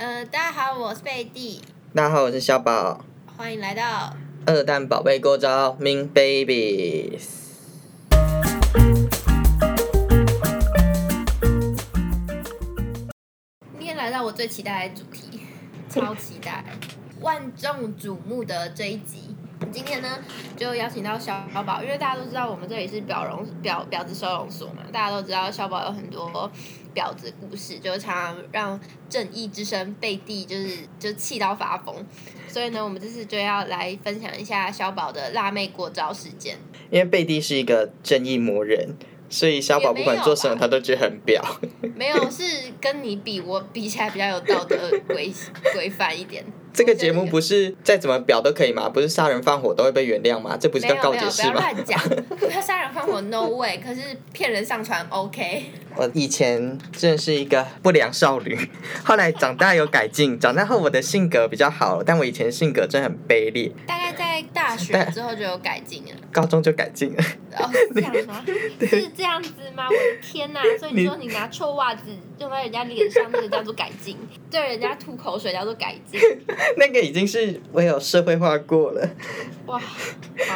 呃，大家好，我是贝蒂，大家好，我是小宝，欢迎来到二蛋宝贝过招 Min Babies。今天来到我最期待的主题，超期待，万众瞩目的这一集。今天呢，就邀请到小宝，因为大家都知道我们这里是表容表表子收容所嘛，大家都知道小宝有很多婊子故事，就常常让正义之声贝蒂就是就气到发疯。所以呢，我们这次就要来分享一下小宝的辣妹过招事件。因为贝蒂是一个正义魔人，所以小宝不管做什么，他都觉得很婊。没有，是跟你比，我比起来比较有道德规规范一点。这个节目不是再怎么表都可以吗？不是杀人放火都会被原谅吗？这不是叫告解释吗？不要乱讲，要杀人放火 no way，可是骗人上传 OK。我以前真的是一个不良少女，后来长大有改进，长大后我的性格比较好了，但我以前性格真的很卑劣。大概在大学之后就有改进了，高中就改进了。哦，是这样吗？是这样子吗？我的天哪！所以你说你拿臭袜子用在人家脸上，那个叫做改进；对人家吐口水叫做改进。那个已经是我有社会化过了。哇！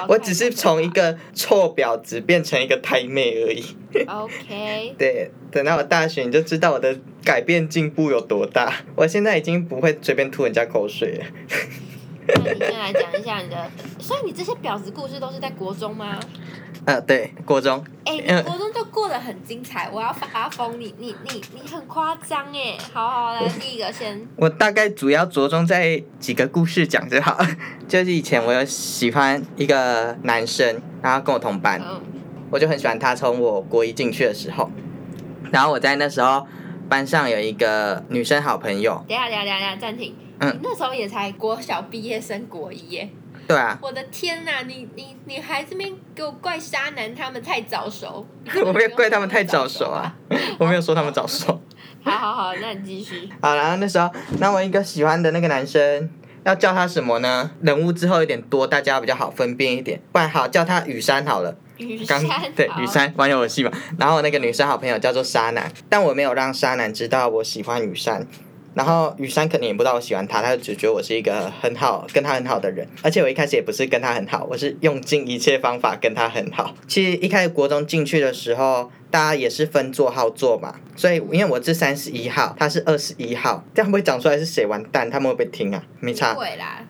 我只是从一个臭婊子变成一个太妹而已。OK。对，等到我大学你就知道我的改变进步有多大。我现在已经不会随便吐人家口水了。那你先来讲一下你的，所以你这些婊子故事都是在国中吗？呃，对，国中。哎，国中就过得很精彩，我要发疯！你你你你很夸张哎！好好来，第一个先。我大概主要着重在几个故事讲就好。就是以前我有喜欢一个男生，然后跟我同班，我就很喜欢他。从我国一进去的时候，然后我在那时候班上有一个女生好朋友。等下等下等下暂停。嗯。那时候也才国小毕业生，国一耶。对啊，我的天呐，你你你还这边给我怪渣男他们太早熟，我没有怪他们太 早熟啊，我没有说他们早熟。好好好，那你继续。好，然后那时候，那我一个喜欢的那个男生，要叫他什么呢？人物之后有点多，大家比较好分辨一点。不然好叫他雨山好了。雨山。对，雨山玩游戏嘛。然后那个女生好朋友叫做沙男，但我没有让沙男知道我喜欢雨山。然后雨山肯定也不知道我喜欢他，他就只觉得我是一个很好跟他很好的人，而且我一开始也不是跟他很好，我是用尽一切方法跟他很好。其实一开始国中进去的时候，大家也是分座号坐嘛，所以因为我是三十一号，他是二十一号，这样不会讲出来是谁完蛋，他们会不会听啊？没差，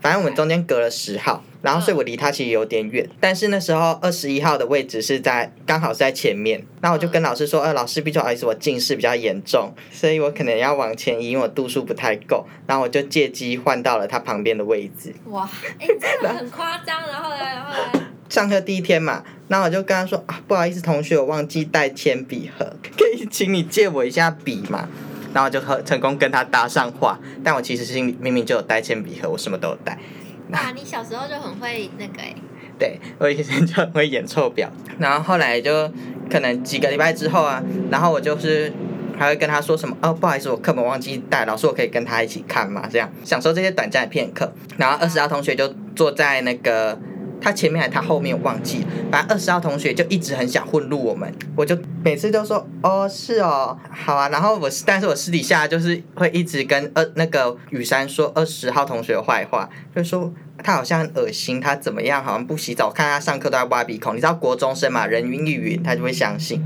反正我们中间隔了十号。然后，所以我离他其实有点远，但是那时候二十一号的位置是在刚好是在前面。那我就跟老师说：“呃，老师，不好意思，我近视比较严重，所以我可能要往前移，因为我度数不太够。”然后我就借机换到了他旁边的位置。哇，哎，真的很夸张。然后呢，然后呢？上课第一天嘛，那我就跟他说：“啊，不好意思，同学，我忘记带铅笔盒，可以请你借我一下笔嘛？”然后就和成功跟他搭上话。但我其实心里明明就有带铅笔盒，我什么都有带。哇，你小时候就很会那个哎！对，我以前就很会演臭婊，然后后来就可能几个礼拜之后啊，然后我就是还会跟他说什么哦，不好意思，我课本忘记带，老师我可以跟他一起看嘛？这样享受这些短暂的片刻。然后二十号同学就坐在那个。他前面还他后面我忘记，反正二十号同学就一直很想混入我们，我就每次都说哦是哦好啊，然后我但是我私底下就是会一直跟二那个雨山说二十号同学的坏话，就说他好像很恶心，他怎么样好像不洗澡，看他上课都在挖鼻孔，你知道国中生嘛，人云亦云，他就会相信，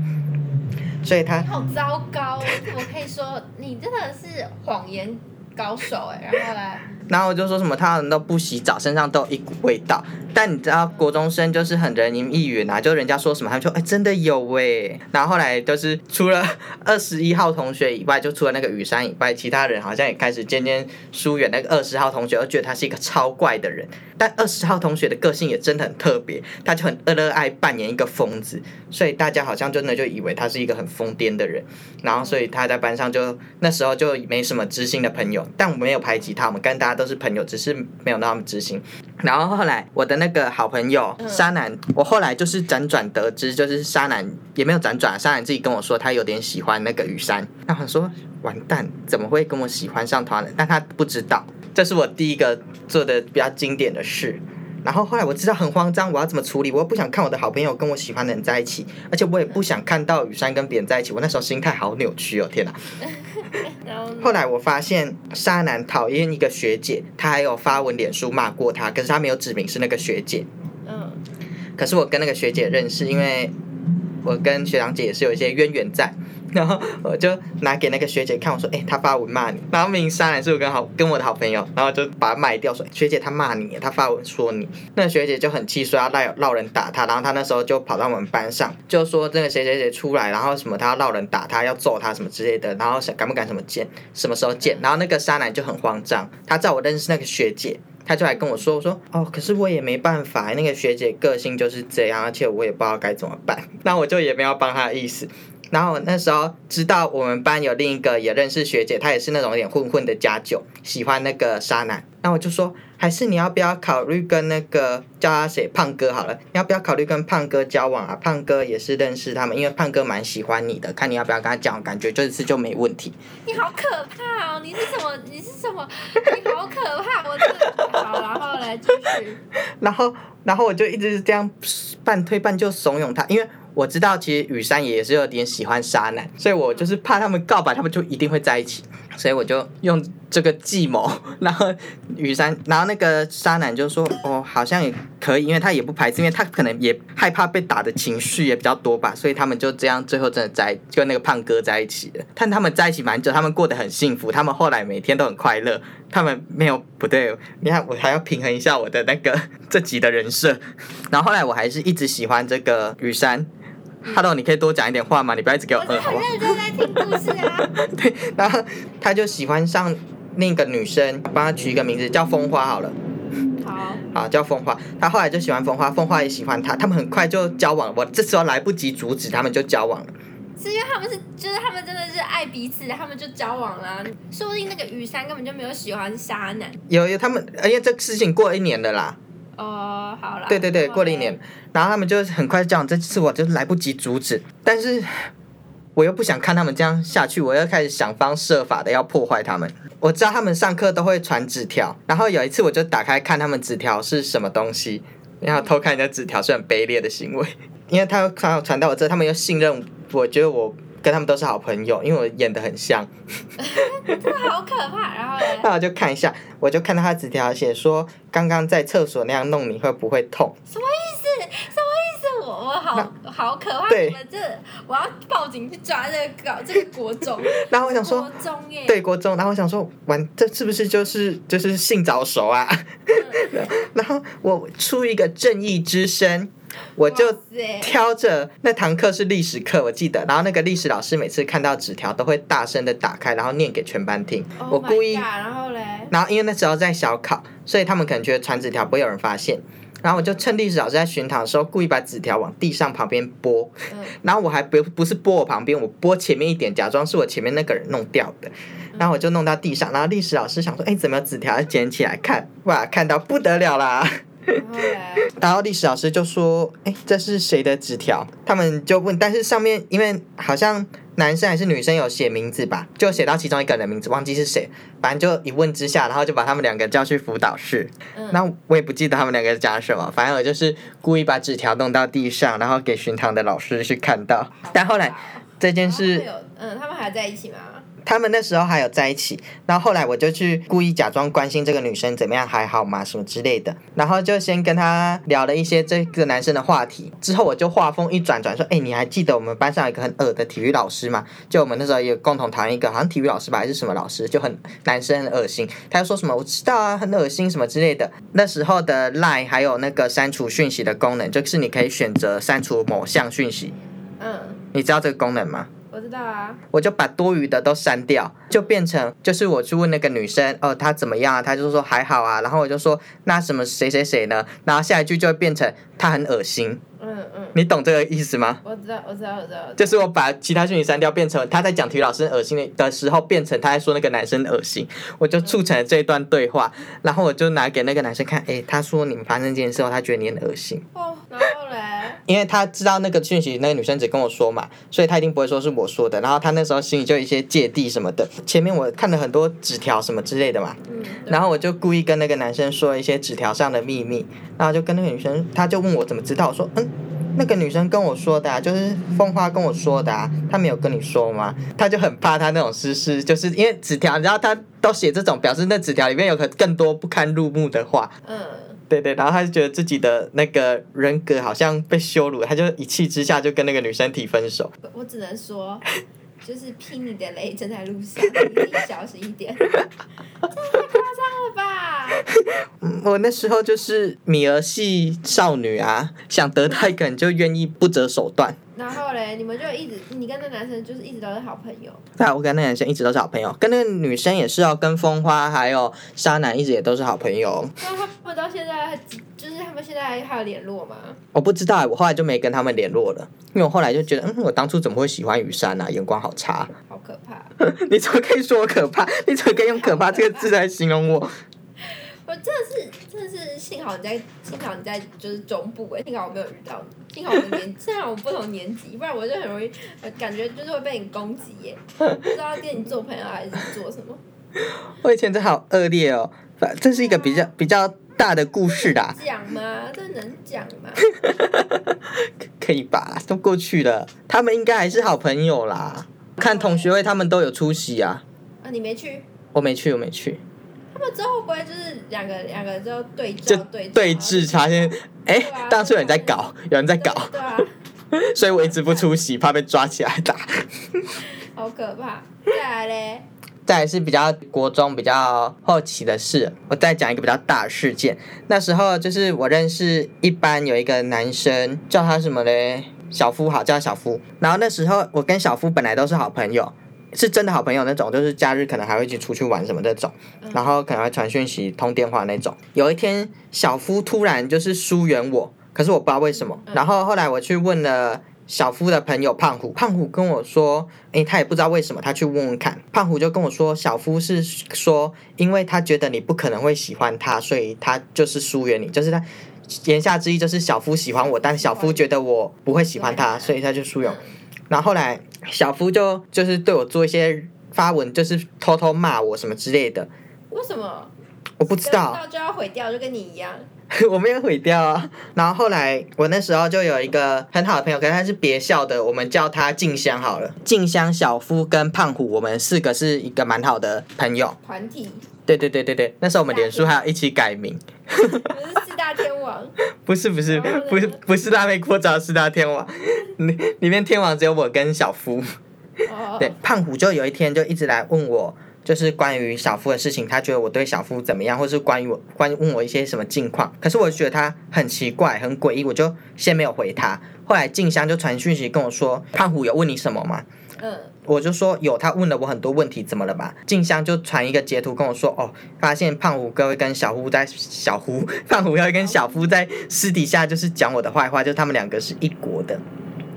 所以他好糟糕，我可以说你真的是谎言高手哎，然后来。然后我就说什么，他人都不洗澡，身上都有一股味道。但你知道，国中生就是很人云亦云啊，就人家说什么，他们说哎，真的有哎。然后后来就是除了 二十一号同学以外，就除了那个雨山以外，其他人好像也开始渐渐疏远那个二十号同学，而觉得他是一个超怪的人。但二十号同学的个性也真的很特别，他就很热爱扮演一个疯子，所以大家好像真的就以为他是一个很疯癫的人。然后所以他在班上就那时候就没什么知心的朋友，但我没有排挤他，我们跟大家。都是朋友，只是没有那么知心。然后后来我的那个好朋友沙男，我后来就是辗转得知，就是沙男也没有辗转，沙男自己跟我说他有点喜欢那个雨山。那我说完蛋，怎么会跟我喜欢上他了？但他不知道，这是我第一个做的比较经典的事。然后后来我知道很慌张，我要怎么处理？我又不想看我的好朋友跟我喜欢的人在一起，而且我也不想看到雨山跟别人在一起。我那时候心态好扭曲哦，天哪！后来我发现沙男讨厌一个学姐，他还有发文脸书骂过她，可是他没有指明是那个学姐。嗯可是我跟那个学姐认识，因为我跟学长姐也是有一些渊源在。然后我就拿给那个学姐看，我说：“哎、他发文骂你。”然后明明沙男是我跟好跟我的好朋友，然后就把他卖掉，说：“学姐他骂你，他发文说你。”那学姐就很气，说要闹闹人打他。然后他那时候就跑到我们班上，就说这个谁谁谁出来，然后什么他要闹人打他，要揍他什么之类的，然后想敢不敢什么见，什么时候见。然后那个沙男就很慌张，他知道我认识那个学姐，他就来跟我说：“我说哦，可是我也没办法，那个学姐个性就是这样，而且我也不知道该怎么办。”那我就也没有帮他的意思。然后那时候知道我们班有另一个也认识学姐，她也是那种有点混混的家酒，喜欢那个沙男。那我就说，还是你要不要考虑跟那个叫他谁胖哥好了？你要不要考虑跟胖哥交往啊？胖哥也是认识他们，因为胖哥蛮喜欢你的，看你要不要跟他讲，感觉这次就没问题。你好可怕哦！你是什么？你是什么？你好可怕！我真的好，然后来继续。然后，然后我就一直是这样半推半就怂恿他，因为我知道其实雨山也是有点喜欢沙男，所以我就是怕他们告白，他们就一定会在一起，所以我就用这个计谋，然后雨山，然后那个沙男就说哦，好像也可以，因为他也不排斥，因为他可能也害怕被打的情绪也比较多吧，所以他们就这样最后真的在跟那个胖哥在一起了。但他们在一起蛮久，他们过得很幸福，他们后来每天都很快乐，他们没有不对，你看我还要平衡一下我的那个 这集的人设，然后后来我还是一直喜欢这个雨山。Hello，你可以多讲一点话吗？你不要一直给我我是嗯，好不好？很认真在听故事啊。对，然后他就喜欢上另一个女生，帮他取一个名字叫风花好了，好，好叫风花。他后来就喜欢风花，风花也喜欢他，他们很快就交往了。我这时候来不及阻止，他们就交往了。是因为他们是，就是他们真的是爱彼此，他们就交往了、说不定那个雨山根本就没有喜欢沙男。有有他们，因为这个事情过一年了啦。哦，好啦。对对对，过了一年，然后他们就很快这样，这次我就来不及阻止，但是我又不想看他们这样下去，我又开始想方设法的要破坏他们。我知道他们上课都会传纸条，然后有一次我就打开看他们纸条是什么东西，然后偷看人家纸条是很卑劣的行为，因为他刚好传到我这，他们又信任我，觉得我跟他们都是好朋友，因为我演的很像。真的好可怕。然后嘞，那我就看一下，我就看到他纸条写说，刚刚在厕所那样弄你会不会痛？什么意思？什么意思？我我好好可怕！对你们这，我要报警去抓这个搞这个国中。然后我想说国，中耶。对国中，然后我想说，完，这是不是就是就是性早熟啊？嗯。然后我出一个正义之声，我就挑着那堂课是历史课，我记得，然后那个历史老师每次看到纸条都会大声的打开，然后念给全班听。Oh 我故意 God，然后嘞，然后因为那时候在小考，所以他们可能觉得传纸条不会有人发现。然后我就趁历史老师在巡堂的时候，故意把纸条往地上旁边拨，嗯 然后我还不不是拨我旁边，我拨前面一点，假装是我前面那个人弄掉的。然后我就弄到地上，然后历史老师想说，哎，怎么有纸条？捡起来看，哇，看到不得了啦！然后历史老师就说：“哎，这是谁的纸条？”他们就问，但是上面因为好像男生还是女生有写名字吧，就写到其中一个人的名字，忘记是谁。反正就一问之下，然后就把他们两个叫去辅导室。嗯，那我也不记得他们两个讲什么，反正我就是故意把纸条弄到地上，然后给巡堂的老师去看到。但后来这件事嗯，他们还在一起吗？他们那时候还有在一起，然后后来我就去故意假装关心这个女生怎么样，还好吗？什么之类的，然后就先跟她聊了一些这个男生的话题。之后我就话锋一转转说，哎，你还记得我们班上有一个很恶的体育老师吗？就我们那时候也共同讨厌一个好像体育老师吧，还是什么老师，就很男生很恶心。他就说什么我知道啊，很恶心什么之类的。那时候的 Line 还有那个删除讯息的功能，就是你可以选择删除某项讯息，嗯，你知道这个功能吗？我知道啊。我就把多余的都删掉，就变成就是我去问那个女生，哦，她怎么样啊？她就说还好啊，然后我就说那什么谁谁谁呢？然后下一句就会变成她很恶心，嗯嗯，你懂这个意思吗？我知道，我知道，我知道。就是我把其他讯息删掉，变成他在讲体育老师恶心的的时候，变成他在说那个男生恶心，我就促成了这一段对话，然后我就拿给那个男生看，诶，他说你们发生这件事后，他觉得你很恶心，哦，然后嘞，因为他知道那个讯息，那个女生只跟我说嘛，所以他一定不会说是我说的。然后他那时候心里就有一些芥蒂什么的。前面我看了很多纸条什么之类的嘛，嗯嗯，然后我就故意跟那个男生说一些纸条上的秘密，然后就跟那个女生，他就问我怎么知道，我说嗯。那个女生跟我说的、啊，就是风花跟我说的啊，她没有跟你说吗？她就很怕她那种私事，就是因为纸条，然后她都写这种，表示那纸条里面有很更多不堪入目的话，嗯，对对，然后她就觉得自己的那个人格好像被羞辱，她就一气之下就跟那个女生提分手。我我只能说，就是 劈你的雷正在路上，你小心一点。这也太夸张了吧！我那时候就是米儿系少女啊，想得到一个人就愿意不择手段。然后嘞，你们就一直，你跟那男生就是一直都是好朋友。对啊，我跟那男生一直都是好朋友，跟那个女生也是哦，跟风花还有沙男一直也都是好朋友。那他们到现在还，就是他们现在还有联络吗？我不知道欸，我后来就没跟他们联络了，因为我后来就觉得，嗯，我当初怎么会喜欢雨山啊？眼光好差。好可怕！你怎么可以说我可怕？你怎么可以用可怕这个字来形容我？我真的是，真的是，幸好你在，幸好你在就是中部哎，幸好我没有遇到你，幸好我们年，幸好我们不同年级，不然我就很容易，呃感觉就是会被你攻击耶，不知道跟你做朋友还是做什么。我以前真好恶劣哦，反这是一个比较比较大的故事啦，讲吗？这能讲吗？可以吧？都过去了，他们应该还是好朋友啦。看同学会，他们都有出席啊，啊，你没去？我没去，我没去。他们之后会不会就是两个两个之后对就照对照对峙，发现哎当初有人在搞，有人在搞，对啊，所以我一直不出席，怕被抓起来打。好可怕。再来嘞，再来是比较国中比较后期的事，我再讲一个比较大的事件。那时候就是我认识一班有一个男生，叫他什么嘞？小夫好，叫他小夫。然后那时候我跟小夫本来都是好朋友，是真的好朋友那种，就是假日可能还会一起出去玩什么那种，然后可能会传讯息、通电话那种。有一天，小夫突然就是疏远我，可是我不知道为什么。然后后来我去问了。小夫的朋友胖虎，胖虎跟我说，诶，他也不知道为什么，他去问问看。胖虎就跟我说，小夫是说，因为他觉得你不可能会喜欢他，所以他就是疏远你，就是他言下之意就是小夫喜欢我，但小夫觉得我不会喜欢他，所以他就疏远我。然后后来小夫就就是对我做一些发文，就是偷偷骂我什么之类的，为什么？我不知道。到就要毁掉，就跟你一样。我没有毁掉啊。然后后来我那时候就有一个很好的朋友，可是他是别校的，我们叫他静香好了。静香、小夫跟胖虎，我们四个是一个蛮好的朋友。团体，对对对对对，那时候我们脸书还要一起改名，大天王。不是不是不是不是大内扩招四大天王，里里面天王只有我跟小夫。哦，对，胖虎就有一天就一直来问我，就是关于小夫的事情，他觉得我对小夫怎么样，或是关于我关于问我一些什么近况。可是我觉得他很奇怪，很诡异，我就先没有回他。后来静香就传讯息跟我说，胖虎有问你什么吗？嗯，我就说有，他问了我很多问题，怎么了吧？静香就传一个截图跟我说，哦，发现胖虎哥会跟小夫在小夫 胖虎要跟小夫在私底下就是讲我的坏话，就他们两个是一国的。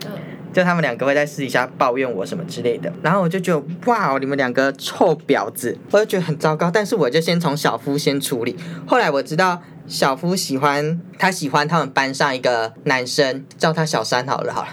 嗯，就他们两个会在私底下抱怨我什么之类的，然后我就觉得哇，你们两个臭婊子，我就觉得很糟糕。但是我就先从小夫先处理。后来我知道小夫喜欢他喜欢他们班上一个男生，叫他小三好了好了。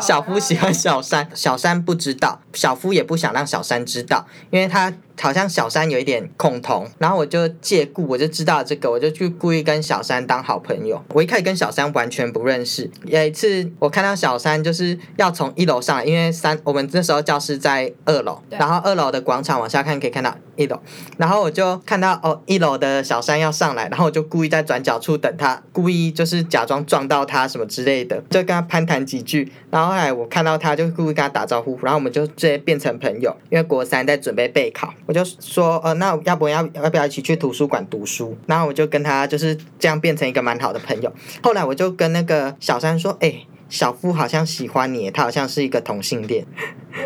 小夫喜欢小三，小三不知道，小夫也不想让小三知道，因为他好像小三有一点恐同，然后我就借故我就知道这个，我就去故意跟小三当好朋友。我一开始跟小三完全不认识，有一次我看到小三就是要从一楼上来，因为三我们那时候教室在二楼，然后二楼的广场往下看可以看到一楼，然后我就看到哦一楼的小三要上来，然后我就故意在转角处等他，故意就是假装撞到他什么之类的，就跟他攀谈几句，然后后来我看到他就故意跟他打招呼，然后我们就直接变成朋友，因为国三在准备备考，我就说呃那要不要要不要一起去图书馆读书，然后我就跟他就是这样变成一个蛮好的朋友，后来我就跟那个小三说，哎、小夫好像喜欢你，他好像是一个同性恋，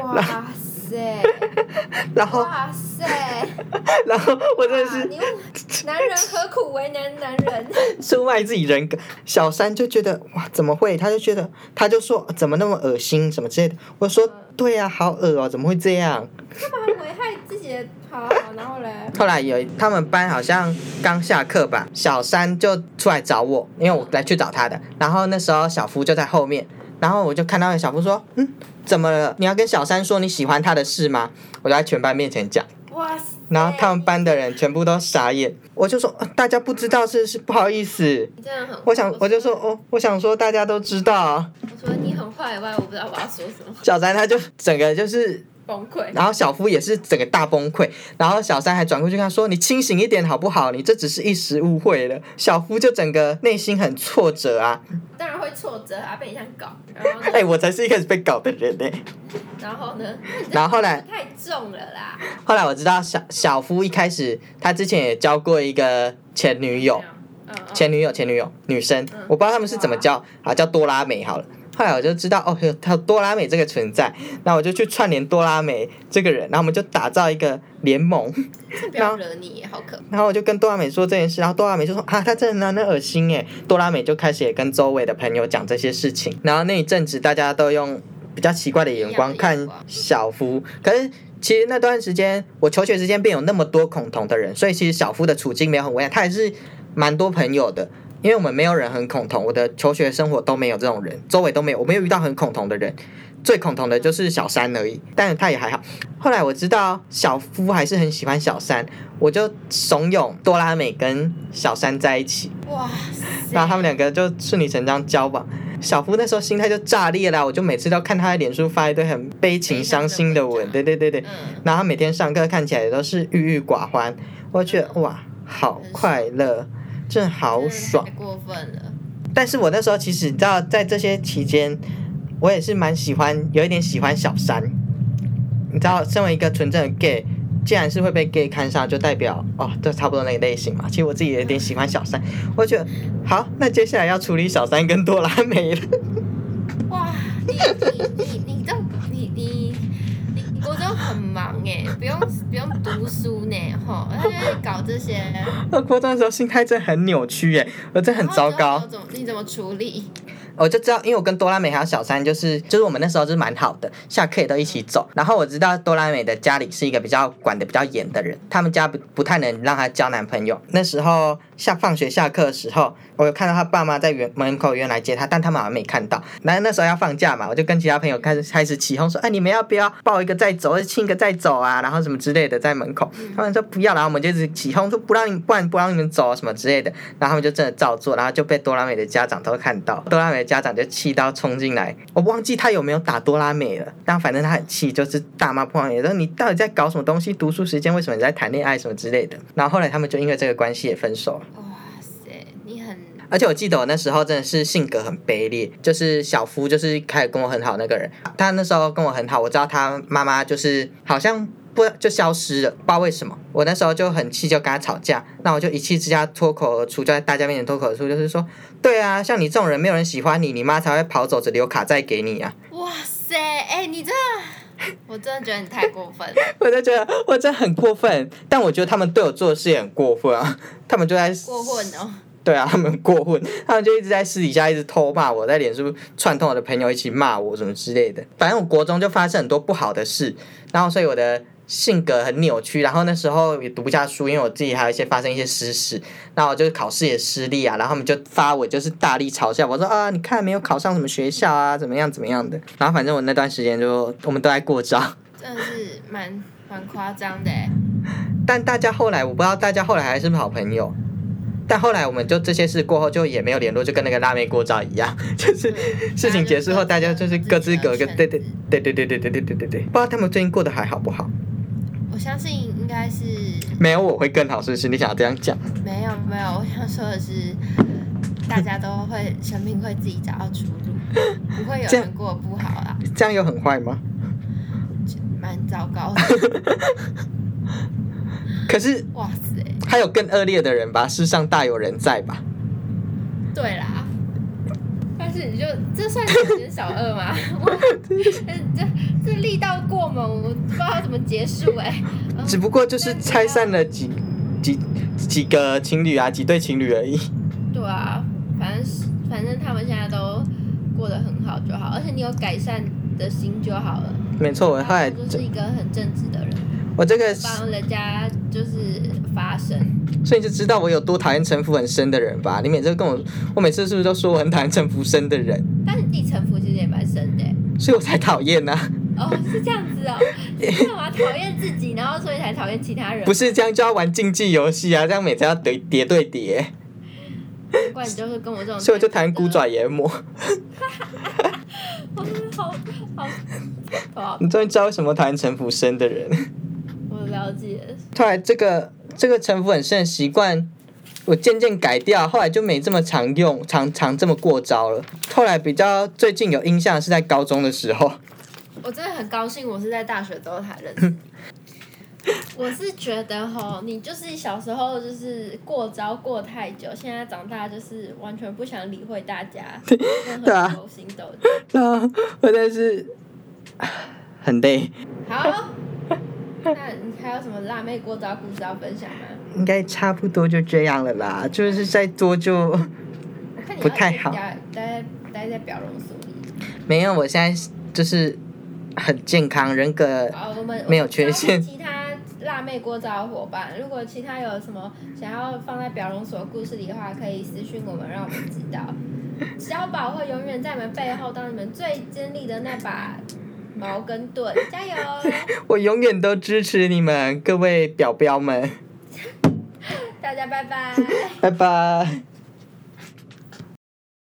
哇 塞，然后哇塞，然后我真的是 男人何苦为难男人？出卖自己人格。小三就觉得哇，怎么会？他就觉得，他就说怎么那么恶心什么之类的。我说对呀、好恶哦，怎么会这样？干嘛危害自己好，然后嘞，后来有他们班好像刚下课吧，小三就出来找我，因为我来去找他的。然后那时候小夫就在后面，然后我就看到小夫说，嗯，怎么了？你要跟小三说你喜欢他的事吗？我就在全班面前讲。哇塞，然后他们班的人全部都傻眼，我就说、呃大家不知道是是不好意思，你真的很，我想我就说哦，我想说大家都知道啊。我说你很坏以外，我不知道我要说什么，小三他就整个就是，崩溃。然后小夫也是整个大崩溃，然后小三还转过去跟他说：“你清醒一点好不好？你这只是一时误会了。”小夫就整个内心很挫折啊，当然会挫折啊，被你这样搞，然后呢，哎、我才是一开始被搞的人呢、然后呢，然后后来？太重了啦，后来我知道小小夫一开始他之前也交过一个前女友，前女友前女友女生，我不知道他们是怎么叫，啊叫多拉美好了。后来我就知道哦，有他有多拉美这个存在，那我就去串联多拉美这个人，然后我们就打造一个联盟，不要惹你，好可怕。然后我就跟多拉美说这件事，然后多拉美就说啊，他真的很恶心耶。多拉美就开始也跟周围的朋友讲这些事情，然后那一阵子大家都用比较奇怪的眼光看小夫，可是。其实那段时间，我求学之间便有那么多恐同的人，所以其实小夫的处境没有很危险，他还是蛮多朋友的。因为我们没有人很恐同，我的求学生活都没有这种人，周围都没有，我没有遇到很恐同的人。最恐同的就是小三而已，但是他也还好。后来我知道小夫还是很喜欢小三，我就怂恿多拉美跟小三在一起，哇！然后他们两个就顺理成章交往。小夫那时候心态就炸裂啦，我就每次都看他的脸书发一堆很悲情伤心的文，对对对对。嗯，然后他每天上课看起来都是郁郁寡欢，我觉得哇，好快乐，真的好爽太。过分了。但是我那时候其实你知道，在这些期间，我也是蛮喜欢，有一点喜欢小三。你知道，身为一个纯正的 gay，既然是会被 gay 看上，就代表哦，都差不多那个类型嘛。其实我自己有点喜欢小三，我觉得好，那接下来要处理小三跟多拉美了。哇，你你你你很忙哎，不用不用读书呢，吼，他就会搞这些，那高中的时候心态真的很扭曲哎，我真很糟糕怎么你怎么处理？我就知道，因为我跟多拉美还有小三，就是就是我们那时候就是蛮好的，下课也都一起走。然后我知道多拉美的家里是一个比较管的比较严的人，他们家不不太能让她交男朋友。那时候下放学下课的时候，我有看到他爸妈在园门口原来接她，但他们好像没看到。然后那时候要放假嘛，我就跟其他朋友开始开始起哄说，哎，你们要不要抱一个再走，或者亲一个再走啊？然后什么之类的在门口，他们说不要，然后我们就一直起哄说不让你，不然不让你们走啊什么之类的。然后他们就真的照做，然后就被多拉美的家长都看到，多拉美的家长就气到冲进来，我忘记他有没有打哆啦美了，但反正他很气，就是大骂破坏，说你到底在搞什么东西？读书时间为什么你在谈恋爱什么之类的？然后后来他们就因为这个关系也分手了。哇塞，你很而且我记得我那时候真的是性格很卑劣，就是小夫就是开始跟我很好那个人，他那时候跟我很好，我知道他妈妈就是好像不就消失了，不知道为什么。我那时候就很气，就跟他吵架，那我就一气之下脱口而出，就在大家面前脱口而出，就是说，对啊，像你这种人，没有人喜欢你，你妈才会跑走，只留卡债给你啊！哇塞，哎，你这，我真的觉得你太过分了。我就觉得我真的很过分，但我觉得他们对我做的事也很过分啊，他们就在过分哦，对啊，他们过分，他们就一直在私底下一直偷骂我，在脸书串通我的朋友一起骂我什么之类的。反正我国中就发生很多不好的事，然后所以我的性格很扭曲，然后那时候也读不下书，因为我自己还有一些发生一些私事，那我就是考试也失利啊，然后他们就发我就是大力嘲笑我说啊，你看没有考上什么学校啊，怎么样怎么样的。然后反正我那段时间就我们都在过招。真的是蛮蛮夸张的哎。但大家后来，我不知道大家后来还是不是好朋友。但后来我们就这些事过后就也没有联络，就跟那个辣妹过招一样，就是事情结束后大家就是各自各个，对对对对对对对对对对对，不知道他们最近过得还好不好？我相信应该是没有我会更好，是不是？你想要这样讲？没有没有，我想说的是，大家都会生命会自己找到出路，不会有人过得不好啦，这样有很坏吗？蛮糟糕的。可是哇塞，还有更恶劣的人吧，世上大有人在吧？对啦。但是你就这算是减小二吗？哇，这这这力道过猛，我不知道怎么结束哎、嗯 只不过就是拆散了几几几个情侣啊，几对情侣而已。对啊，反正是反正他们现在都过得很好就好，而且你有改善的心就好了。没错，我后来就是一个很正直的人，我这个帮人家就是发声。所以你就知道我有多讨厌城府很深的人吧？你每次跟我，我每次是不是都说我很讨厌城府深的人？但是你自己城府其实也蛮深的欸，所以我才讨厌呐。哦，是这样子哦，你干嘛讨厌自己，然后所以才讨厌其他人？不是这样就要玩竞技游戏啊，这样每次要对叠对叠，难怪你就是跟我这种，所以我就谈骨爪研磨。好好好，好，你终于知道为什么讨厌城府深的人。我了解。后来这个这个城府很深的习惯，我渐渐改掉，后来就没这么常用，常常这么过招了。后来比较最近有印象是在高中的时候，我真的很高兴，我是在大学之后才认识你。我是觉得哈，你就是小时候就是过招过太久，现在长大就是完全不想理会大家，任何勾心斗角。然后我真是 很累，好，还有什么辣妹过招故事要分享吗？应该差不多就这样了啦。就是再多就不太好待待待在表容所里。没有，我现在就是很健康，人格没有缺陷其他辣妹过招的伙伴，如果其他有什么想要放在表容所故事里的话，可以私信我们，让我们知道。小宝会永远在你们背后当你们最尖利的那把矛跟盾，加油！我永远都支持你们，各位表表们，大家拜拜。拜拜。